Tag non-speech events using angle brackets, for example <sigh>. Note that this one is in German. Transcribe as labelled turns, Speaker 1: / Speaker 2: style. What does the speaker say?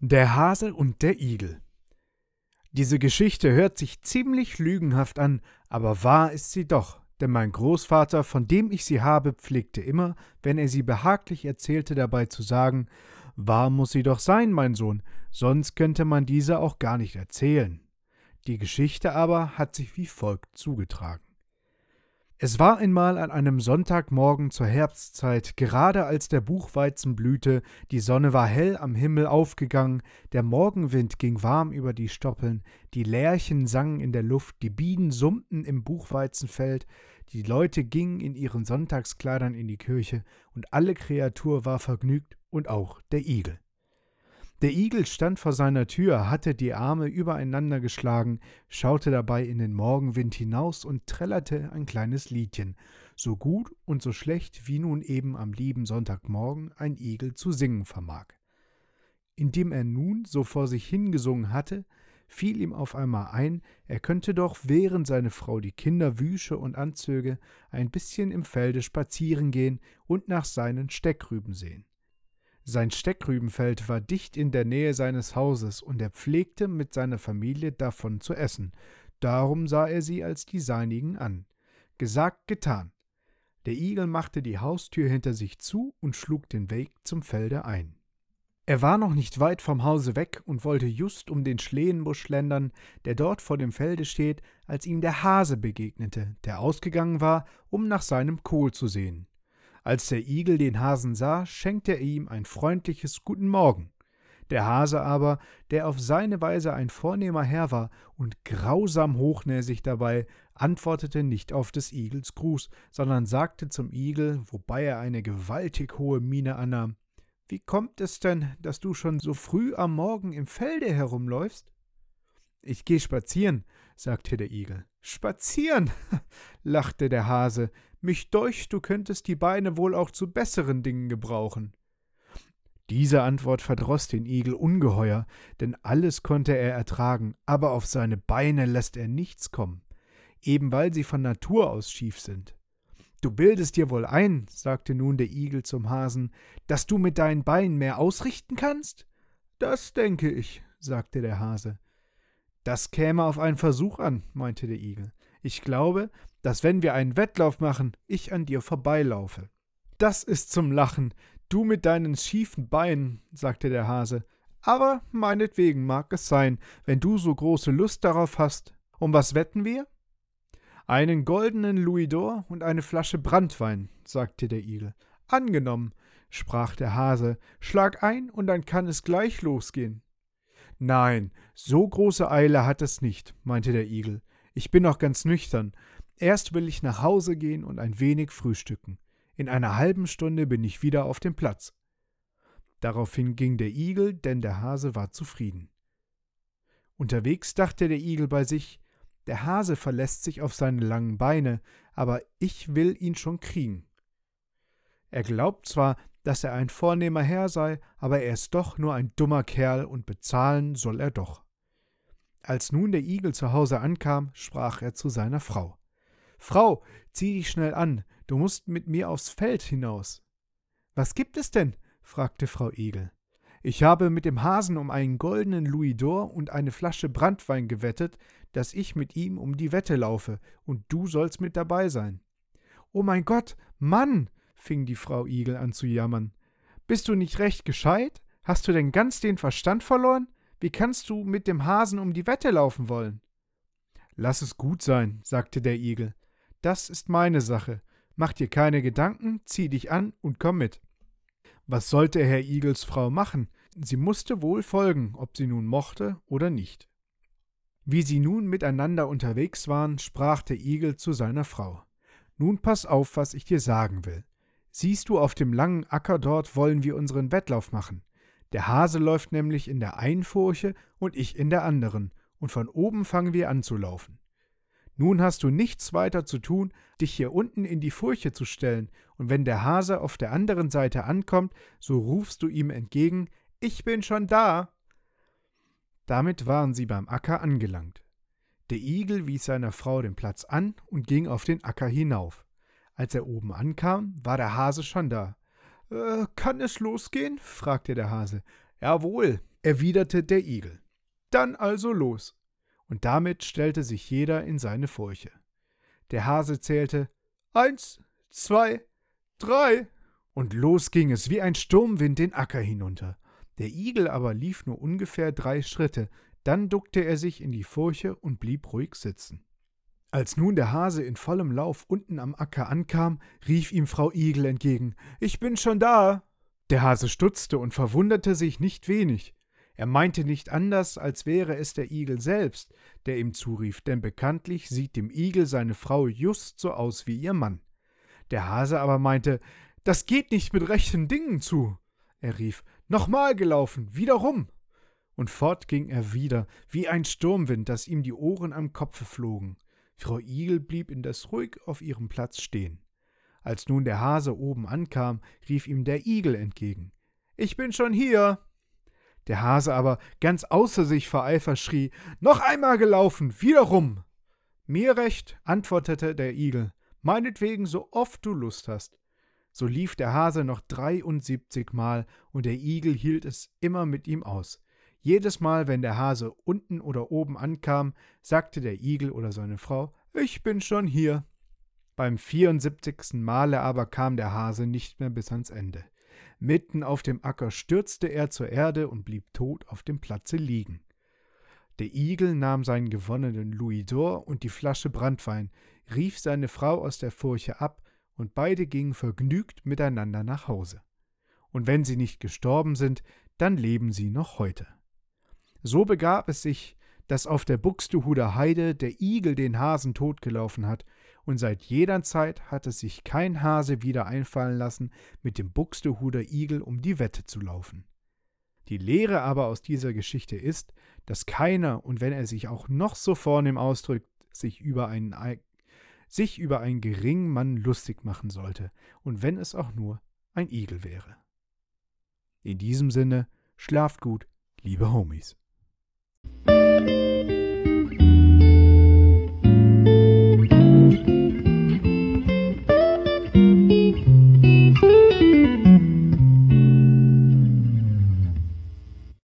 Speaker 1: Der Hase und der Igel Diese Geschichte hört sich ziemlich lügenhaft an, aber wahr ist sie doch, denn mein Großvater, von dem ich sie habe, pflegte immer, wenn er sie behaglich erzählte, dabei zu sagen Wahr muss sie doch sein, mein Sohn, sonst könnte man diese auch gar nicht erzählen. Die Geschichte aber hat sich wie folgt zugetragen. Es war einmal an einem Sonntagmorgen zur Herbstzeit, gerade als der Buchweizen blühte, die Sonne war hell am Himmel aufgegangen, der Morgenwind ging warm über die Stoppeln, die Lerchen sangen in der Luft, die Bienen summten im Buchweizenfeld, die Leute gingen in ihren Sonntagskleidern in die Kirche, und alle Kreatur war vergnügt, und auch der Igel. Der Igel stand vor seiner Tür, hatte die Arme übereinander geschlagen, schaute dabei in den Morgenwind hinaus und trällerte ein kleines Liedchen, so gut und so schlecht, wie nun eben am lieben Sonntagmorgen ein Igel zu singen vermag. Indem er nun so vor sich hingesungen hatte, fiel ihm auf einmal ein, er könnte doch, während seine Frau die Kinder wüsche und anzöge, ein bisschen im Felde spazieren gehen und nach seinen Steckrüben sehen. Sein Steckrübenfeld war dicht in der Nähe seines Hauses, und er pflegte mit seiner Familie davon zu essen. Darum sah er sie als die seinigen an. Gesagt, getan. Der Igel machte die Haustür hinter sich zu und schlug den Weg zum Felde ein. Er war noch nicht weit vom Hause weg und wollte just um den Schlehenbusch schlendern, der dort vor dem Felde steht, als ihm der Hase begegnete, der ausgegangen war, um nach seinem Kohl zu sehen. Als der Igel den Hasen sah, schenkte er ihm ein freundliches Guten Morgen. Der Hase aber, der auf seine Weise ein vornehmer Herr war und grausam hochnäsig dabei, antwortete nicht auf des Igels Gruß, sondern sagte zum Igel, wobei er eine gewaltig hohe Miene annahm Wie kommt es denn, dass du schon so früh am Morgen im Felde herumläufst? Ich geh spazieren, sagte der Igel. Spazieren, <laughs> lachte der Hase, mich deucht, du könntest die Beine wohl auch zu besseren Dingen gebrauchen. Diese Antwort verdroß den Igel ungeheuer, denn alles konnte er ertragen, aber auf seine Beine lässt er nichts kommen, eben weil sie von Natur aus schief sind. Du bildest dir wohl ein, sagte nun der Igel zum Hasen, dass du mit deinen Beinen mehr ausrichten kannst? Das denke ich, sagte der Hase. Das käme auf einen Versuch an, meinte der Igel. Ich glaube, dass wenn wir einen Wettlauf machen, ich an dir vorbeilaufe. Das ist zum Lachen, du mit deinen schiefen Beinen, sagte der Hase. Aber meinetwegen mag es sein, wenn du so große Lust darauf hast. Um was wetten wir? Einen goldenen Louisdor und eine Flasche Branntwein, sagte der Igel. Angenommen, sprach der Hase, schlag ein und dann kann es gleich losgehen. Nein, so große Eile hat es nicht, meinte der Igel. Ich bin noch ganz nüchtern, Erst will ich nach Hause gehen und ein wenig frühstücken. In einer halben Stunde bin ich wieder auf dem Platz. Daraufhin ging der Igel, denn der Hase war zufrieden. Unterwegs dachte der Igel bei sich, der Hase verlässt sich auf seine langen Beine, aber ich will ihn schon kriegen. Er glaubt zwar, dass er ein vornehmer Herr sei, aber er ist doch nur ein dummer Kerl und bezahlen soll er doch. Als nun der Igel zu Hause ankam, sprach er zu seiner Frau. Frau, zieh dich schnell an, du musst mit mir aufs Feld hinaus. Was gibt es denn? fragte Frau Igel. Ich habe mit dem Hasen um einen goldenen Louisdor und eine Flasche Branntwein gewettet, dass ich mit ihm um die Wette laufe, und du sollst mit dabei sein. Oh mein Gott, Mann, fing die Frau Igel an zu jammern. Bist du nicht recht gescheit? Hast du denn ganz den Verstand verloren? Wie kannst du mit dem Hasen um die Wette laufen wollen? Lass es gut sein, sagte der Igel. Das ist meine Sache. Mach dir keine Gedanken, zieh dich an und komm mit. Was sollte Herr Igels Frau machen? Sie musste wohl folgen, ob sie nun mochte oder nicht. Wie sie nun miteinander unterwegs waren, sprach der Igel zu seiner Frau. Nun pass auf, was ich dir sagen will. Siehst du, auf dem langen Acker dort wollen wir unseren Wettlauf machen. Der Hase läuft nämlich in der einen Furche und ich in der anderen, und von oben fangen wir an zu laufen. Nun hast du nichts weiter zu tun, dich hier unten in die Furche zu stellen, und wenn der Hase auf der anderen Seite ankommt, so rufst du ihm entgegen Ich bin schon da. Damit waren sie beim Acker angelangt. Der Igel wies seiner Frau den Platz an und ging auf den Acker hinauf. Als er oben ankam, war der Hase schon da. Äh, kann es losgehen? fragte der Hase. Jawohl, erwiderte der Igel. Dann also los. Und damit stellte sich jeder in seine Furche. Der Hase zählte Eins, zwei, drei, und los ging es wie ein Sturmwind den Acker hinunter. Der Igel aber lief nur ungefähr drei Schritte, dann duckte er sich in die Furche und blieb ruhig sitzen. Als nun der Hase in vollem Lauf unten am Acker ankam, rief ihm Frau Igel entgegen Ich bin schon da. Der Hase stutzte und verwunderte sich nicht wenig. Er meinte nicht anders, als wäre es der Igel selbst, der ihm zurief, denn bekanntlich sieht dem Igel seine Frau just so aus wie ihr Mann. Der Hase aber meinte, das geht nicht mit rechten Dingen zu. Er rief, nochmal gelaufen, wiederum. Und fort ging er wieder, wie ein Sturmwind, dass ihm die Ohren am Kopfe flogen. Frau Igel blieb indes ruhig auf ihrem Platz stehen. Als nun der Hase oben ankam, rief ihm der Igel entgegen. Ich bin schon hier. Der Hase aber, ganz außer sich vor Eifer, schrie: Noch einmal gelaufen, wiederum! Mir recht, antwortete der Igel, meinetwegen so oft du Lust hast. So lief der Hase noch dreiundsiebzig Mal, und der Igel hielt es immer mit ihm aus. Jedes Mal, wenn der Hase unten oder oben ankam, sagte der Igel oder seine Frau, ich bin schon hier. Beim vierundsiebzigsten Male aber kam der Hase nicht mehr bis ans Ende. Mitten auf dem Acker stürzte er zur Erde und blieb tot auf dem Platze liegen. Der Igel nahm seinen gewonnenen Louis d'Or und die Flasche Brandwein, rief seine Frau aus der Furche ab, und beide gingen vergnügt miteinander nach Hause. Und wenn sie nicht gestorben sind, dann leben sie noch heute. So begab es sich, dass auf der Buxtehuder Heide der Igel den Hasen totgelaufen hat, und seit jeder Zeit hat es sich kein Hase wieder einfallen lassen, mit dem Buxtehuder Igel um die Wette zu laufen. Die Lehre aber aus dieser Geschichte ist, dass keiner, und wenn er sich auch noch so vornehm ausdrückt, sich über einen, sich über einen geringen Mann lustig machen sollte, und wenn es auch nur ein Igel wäre. In diesem Sinne, schlaft gut, liebe Homies. thank you